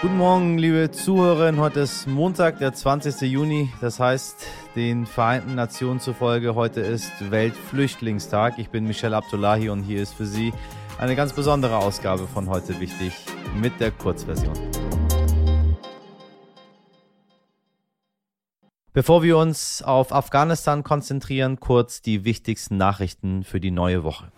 Guten Morgen, liebe Zuhörerinnen. Heute ist Montag, der 20. Juni. Das heißt, den Vereinten Nationen zufolge, heute ist Weltflüchtlingstag. Ich bin Michelle Abdullahi und hier ist für Sie eine ganz besondere Ausgabe von heute wichtig mit der Kurzversion. Bevor wir uns auf Afghanistan konzentrieren, kurz die wichtigsten Nachrichten für die neue Woche.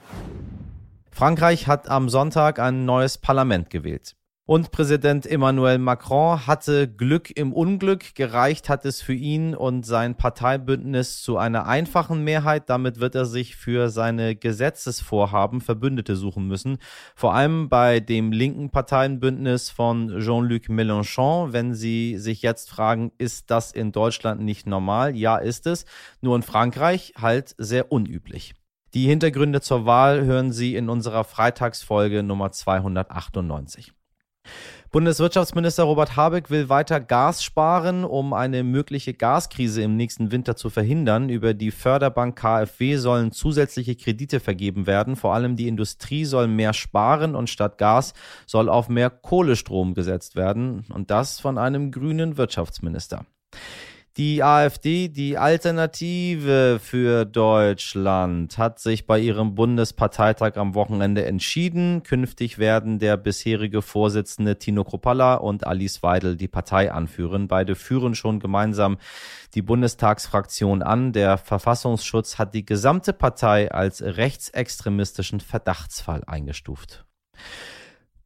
Frankreich hat am Sonntag ein neues Parlament gewählt. Und Präsident Emmanuel Macron hatte Glück im Unglück. Gereicht hat es für ihn und sein Parteibündnis zu einer einfachen Mehrheit. Damit wird er sich für seine Gesetzesvorhaben Verbündete suchen müssen. Vor allem bei dem linken Parteienbündnis von Jean-Luc Mélenchon. Wenn Sie sich jetzt fragen, ist das in Deutschland nicht normal? Ja, ist es. Nur in Frankreich halt sehr unüblich. Die Hintergründe zur Wahl hören Sie in unserer Freitagsfolge Nummer 298. Bundeswirtschaftsminister Robert Habeck will weiter Gas sparen, um eine mögliche Gaskrise im nächsten Winter zu verhindern. Über die Förderbank KfW sollen zusätzliche Kredite vergeben werden. Vor allem die Industrie soll mehr sparen und statt Gas soll auf mehr Kohlestrom gesetzt werden. Und das von einem grünen Wirtschaftsminister. Die AfD, die Alternative für Deutschland, hat sich bei ihrem Bundesparteitag am Wochenende entschieden. Künftig werden der bisherige Vorsitzende Tino Kropalla und Alice Weidel die Partei anführen. Beide führen schon gemeinsam die Bundestagsfraktion an. Der Verfassungsschutz hat die gesamte Partei als rechtsextremistischen Verdachtsfall eingestuft.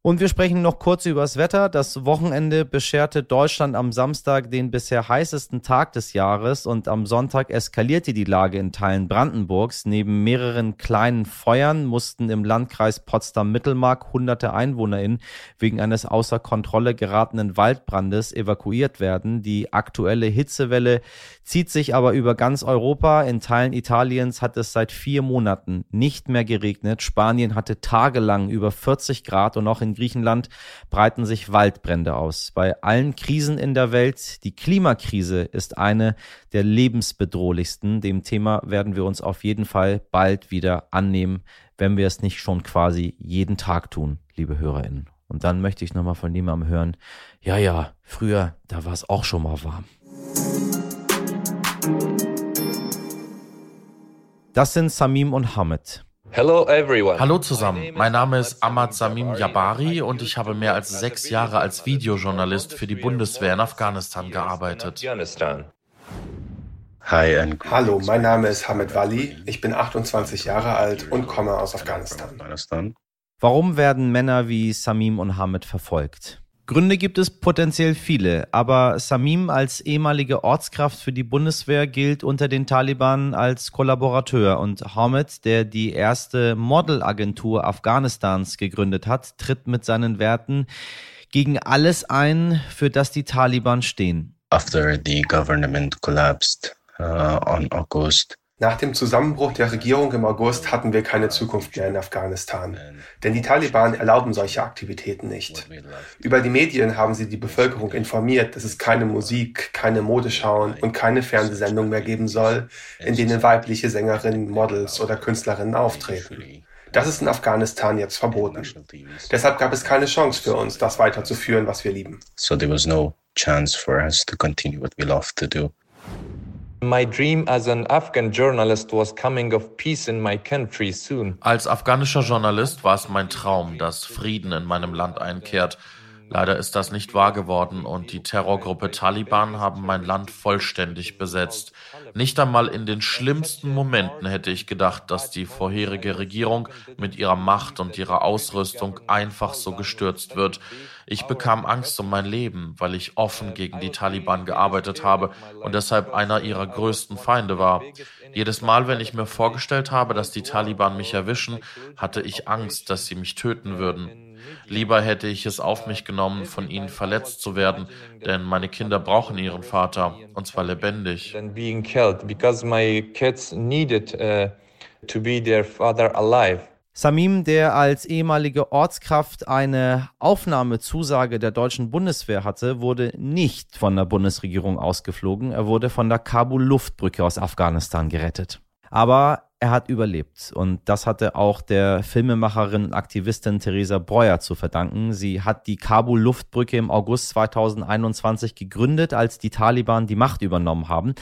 Und wir sprechen noch kurz über das Wetter. Das Wochenende bescherte Deutschland am Samstag den bisher heißesten Tag des Jahres und am Sonntag eskalierte die Lage in Teilen Brandenburgs. Neben mehreren kleinen Feuern mussten im Landkreis Potsdam-Mittelmark hunderte EinwohnerInnen wegen eines außer Kontrolle geratenen Waldbrandes evakuiert werden. Die aktuelle Hitzewelle zieht sich aber über ganz Europa. In Teilen Italiens hat es seit vier Monaten nicht mehr geregnet. Spanien hatte tagelang über 40 Grad und auch in Griechenland breiten sich Waldbrände aus. Bei allen Krisen in der Welt, die Klimakrise ist eine der lebensbedrohlichsten. Dem Thema werden wir uns auf jeden Fall bald wieder annehmen, wenn wir es nicht schon quasi jeden Tag tun, liebe Hörerinnen. Und dann möchte ich nochmal von jemandem hören, ja, ja, früher, da war es auch schon mal warm. Das sind Samim und Hamid. Hello everyone. Hallo zusammen, mein Name ist Ahmad Samim Jabari und ich habe mehr als sechs Jahre als Videojournalist für die Bundeswehr in Afghanistan gearbeitet. Hi Hallo, mein Name ist Hamid Wali, ich bin 28 Jahre alt und komme aus Afghanistan. Warum werden Männer wie Samim und Hamid verfolgt? Gründe gibt es potenziell viele, aber Samim als ehemalige Ortskraft für die Bundeswehr gilt unter den Taliban als Kollaborateur und Hamid, der die erste Modelagentur Afghanistans gegründet hat, tritt mit seinen Werten gegen alles ein, für das die Taliban stehen. After the government collapsed uh, on August nach dem Zusammenbruch der Regierung im August hatten wir keine Zukunft mehr in Afghanistan. Denn die Taliban erlauben solche Aktivitäten nicht. Über die Medien haben sie die Bevölkerung informiert, dass es keine Musik, keine Modeschauen und keine Fernsehsendung mehr geben soll, in denen weibliche Sängerinnen, Models oder Künstlerinnen auftreten. Das ist in Afghanistan jetzt verboten. Deshalb gab es keine Chance für uns, das weiterzuführen, was wir lieben. So there was no chance for us to continue what we love to do. Als afghanischer Journalist war es mein Traum, dass Frieden in meinem Land einkehrt. Leider ist das nicht wahr geworden und die Terrorgruppe Taliban haben mein Land vollständig besetzt. Nicht einmal in den schlimmsten Momenten hätte ich gedacht, dass die vorherige Regierung mit ihrer Macht und ihrer Ausrüstung einfach so gestürzt wird. Ich bekam Angst um mein Leben, weil ich offen gegen die Taliban gearbeitet habe und deshalb einer ihrer größten Feinde war. Jedes Mal, wenn ich mir vorgestellt habe, dass die Taliban mich erwischen, hatte ich Angst, dass sie mich töten würden. Lieber hätte ich es auf mich genommen, von ihnen verletzt zu werden, denn meine Kinder brauchen ihren Vater, und zwar lebendig. Samim, der als ehemalige Ortskraft eine Aufnahmezusage der deutschen Bundeswehr hatte, wurde nicht von der Bundesregierung ausgeflogen. Er wurde von der Kabul-Luftbrücke aus Afghanistan gerettet. Aber er hat überlebt. Und das hatte auch der Filmemacherin und Aktivistin Theresa Breuer zu verdanken. Sie hat die Kabul-Luftbrücke im August 2021 gegründet, als die Taliban die Macht übernommen haben.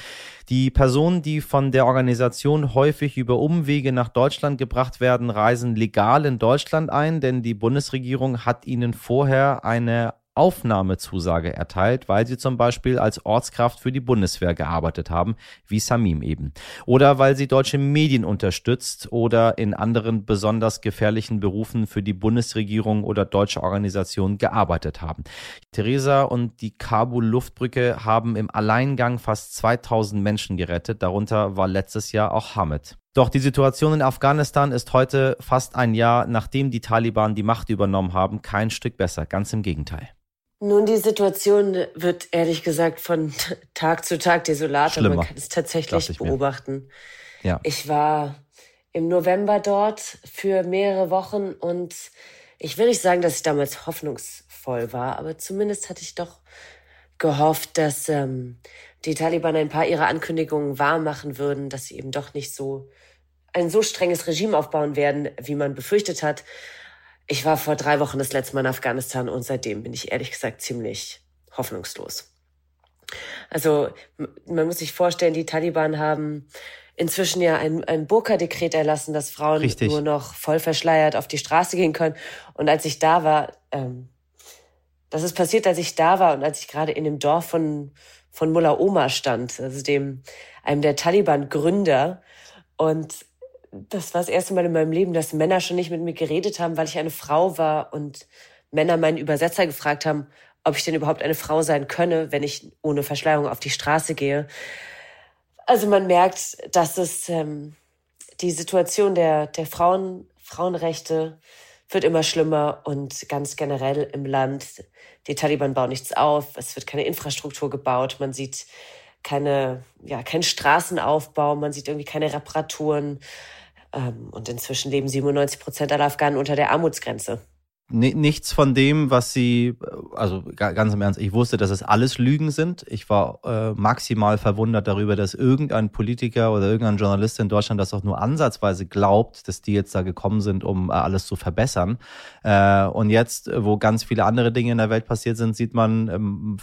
Die Personen, die von der Organisation häufig über Umwege nach Deutschland gebracht werden, reisen legal in Deutschland ein, denn die Bundesregierung hat ihnen vorher eine Aufnahmezusage erteilt, weil sie zum Beispiel als Ortskraft für die Bundeswehr gearbeitet haben, wie Samim eben. Oder weil sie deutsche Medien unterstützt oder in anderen besonders gefährlichen Berufen für die Bundesregierung oder deutsche Organisationen gearbeitet haben. Theresa und die Kabul-Luftbrücke haben im Alleingang fast 2000 Menschen gerettet, darunter war letztes Jahr auch Hamid. Doch die Situation in Afghanistan ist heute, fast ein Jahr nachdem die Taliban die Macht übernommen haben, kein Stück besser, ganz im Gegenteil. Nun, die Situation wird ehrlich gesagt von Tag zu Tag desolater. Schlimmer, Man kann es tatsächlich ich beobachten. Ja. Ich war im November dort für mehrere Wochen und ich will nicht sagen, dass ich damals hoffnungsvoll war, aber zumindest hatte ich doch gehofft, dass ähm, die Taliban ein paar ihrer Ankündigungen wahr machen würden, dass sie eben doch nicht so ein so strenges Regime aufbauen werden, wie man befürchtet hat. Ich war vor drei Wochen das letzte Mal in Afghanistan und seitdem bin ich ehrlich gesagt ziemlich hoffnungslos. Also man muss sich vorstellen, die Taliban haben inzwischen ja ein, ein Burka-Dekret erlassen, dass Frauen Richtig. nur noch voll verschleiert auf die Straße gehen können. Und als ich da war, ähm, das ist passiert, als ich da war und als ich gerade in dem Dorf von, von Mullah Omar stand, also dem, einem der Taliban-Gründer. Und das war das erste Mal in meinem Leben, dass Männer schon nicht mit mir geredet haben, weil ich eine Frau war und Männer meinen Übersetzer gefragt haben, ob ich denn überhaupt eine Frau sein könne, wenn ich ohne Verschleierung auf die Straße gehe. Also man merkt, dass es ähm, die Situation der, der Frauen, Frauenrechte wird immer schlimmer und ganz generell im Land. Die Taliban bauen nichts auf, es wird keine Infrastruktur gebaut, man sieht keine, ja, keinen Straßenaufbau, man sieht irgendwie keine Reparaturen. Ähm, und inzwischen leben 97 Prozent aller Afghanen unter der Armutsgrenze. Nichts von dem, was sie, also ganz im Ernst, ich wusste, dass es alles Lügen sind. Ich war äh, maximal verwundert darüber, dass irgendein Politiker oder irgendein Journalist in Deutschland das auch nur ansatzweise glaubt, dass die jetzt da gekommen sind, um äh, alles zu verbessern. Äh, und jetzt, wo ganz viele andere Dinge in der Welt passiert sind, sieht man ähm,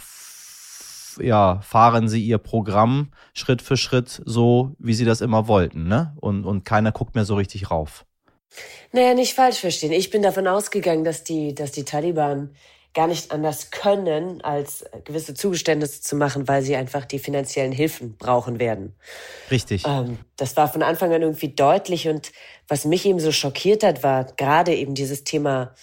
ja, fahren sie ihr Programm Schritt für Schritt so, wie sie das immer wollten, ne? Und, und keiner guckt mehr so richtig rauf. Naja, nicht falsch verstehen. Ich bin davon ausgegangen, dass die, dass die Taliban gar nicht anders können, als gewisse Zugeständnisse zu machen, weil sie einfach die finanziellen Hilfen brauchen werden. Richtig. Ähm, das war von Anfang an irgendwie deutlich und was mich eben so schockiert hat, war gerade eben dieses Thema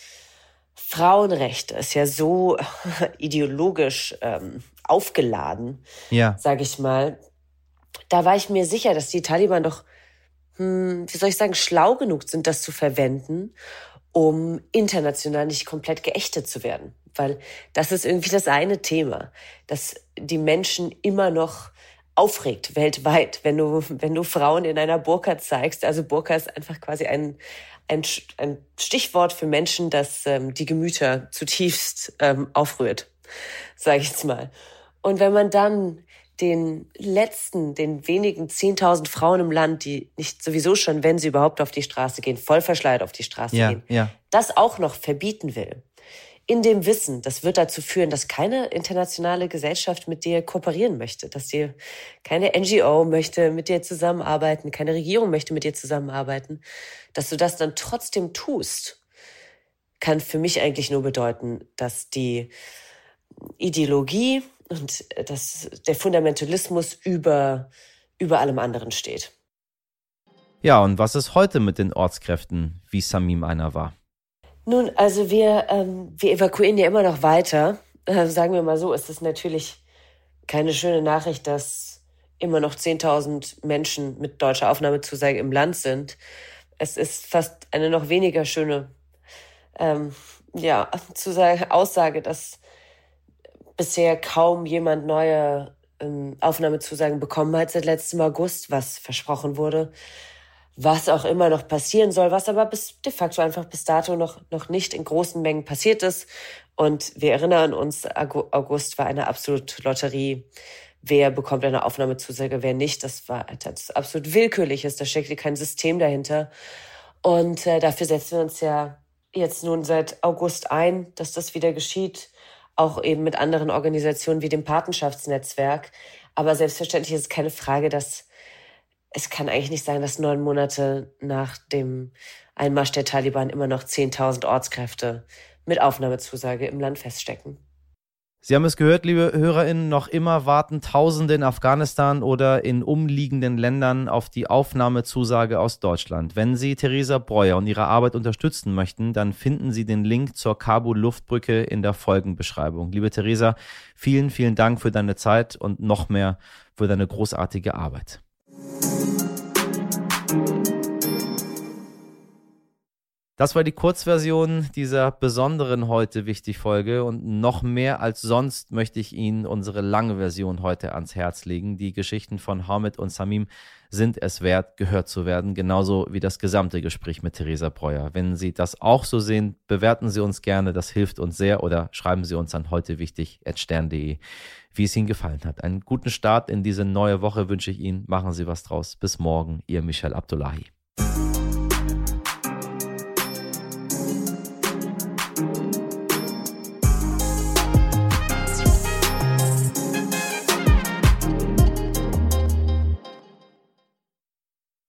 Frauenrechte ist ja so ideologisch ähm, aufgeladen, ja. sage ich mal. Da war ich mir sicher, dass die Taliban doch, hm, wie soll ich sagen, schlau genug sind, das zu verwenden, um international nicht komplett geächtet zu werden. Weil das ist irgendwie das eine Thema, dass die Menschen immer noch aufregt weltweit, wenn du, wenn du Frauen in einer Burka zeigst. Also Burka ist einfach quasi ein, ein, ein Stichwort für Menschen, das ähm, die Gemüter zutiefst ähm, aufrührt, sage ich jetzt mal. Und wenn man dann den letzten, den wenigen 10.000 Frauen im Land, die nicht sowieso schon, wenn sie überhaupt auf die Straße gehen, voll verschleiert auf die Straße ja, gehen, ja. das auch noch verbieten will, in dem Wissen, das wird dazu führen, dass keine internationale Gesellschaft mit dir kooperieren möchte, dass dir keine NGO möchte mit dir zusammenarbeiten, keine Regierung möchte mit dir zusammenarbeiten, dass du das dann trotzdem tust, kann für mich eigentlich nur bedeuten, dass die Ideologie und dass der Fundamentalismus über, über allem anderen steht. Ja, und was ist heute mit den Ortskräften, wie Samim einer war? Nun, also wir, ähm, wir evakuieren ja immer noch weiter. Äh, sagen wir mal so, ist es natürlich keine schöne Nachricht, dass immer noch 10.000 Menschen mit deutscher Aufnahmezusage im Land sind. Es ist fast eine noch weniger schöne ähm, ja, Zusage, Aussage, dass bisher kaum jemand neue ähm, Aufnahmezusagen bekommen hat seit letztem August, was versprochen wurde was auch immer noch passieren soll, was aber bis de facto einfach bis dato noch, noch nicht in großen Mengen passiert ist. Und wir erinnern uns, August war eine absolute Lotterie. wer bekommt eine Aufnahmezusage, wer nicht. Das war das absolut willkürliches, da steckte kein System dahinter. Und äh, dafür setzen wir uns ja jetzt nun seit August ein, dass das wieder geschieht, auch eben mit anderen Organisationen wie dem Patenschaftsnetzwerk. Aber selbstverständlich ist es keine Frage, dass es kann eigentlich nicht sein, dass neun Monate nach dem Einmarsch der Taliban immer noch 10.000 Ortskräfte mit Aufnahmezusage im Land feststecken. Sie haben es gehört, liebe HörerInnen, noch immer warten Tausende in Afghanistan oder in umliegenden Ländern auf die Aufnahmezusage aus Deutschland. Wenn Sie Theresa Breuer und ihre Arbeit unterstützen möchten, dann finden Sie den Link zur Kabul-Luftbrücke in der Folgenbeschreibung. Liebe Theresa, vielen, vielen Dank für deine Zeit und noch mehr für deine großartige Arbeit. Das war die Kurzversion dieser besonderen heute wichtig Folge und noch mehr als sonst möchte ich Ihnen unsere lange Version heute ans Herz legen. Die Geschichten von Hamid und Samim sind es wert, gehört zu werden, genauso wie das gesamte Gespräch mit Theresa Breuer. Wenn Sie das auch so sehen, bewerten Sie uns gerne, das hilft uns sehr oder schreiben Sie uns an heute wichtig stern.de, wie es Ihnen gefallen hat. Einen guten Start in diese neue Woche wünsche ich Ihnen. Machen Sie was draus. Bis morgen, Ihr Michel Abdullahi.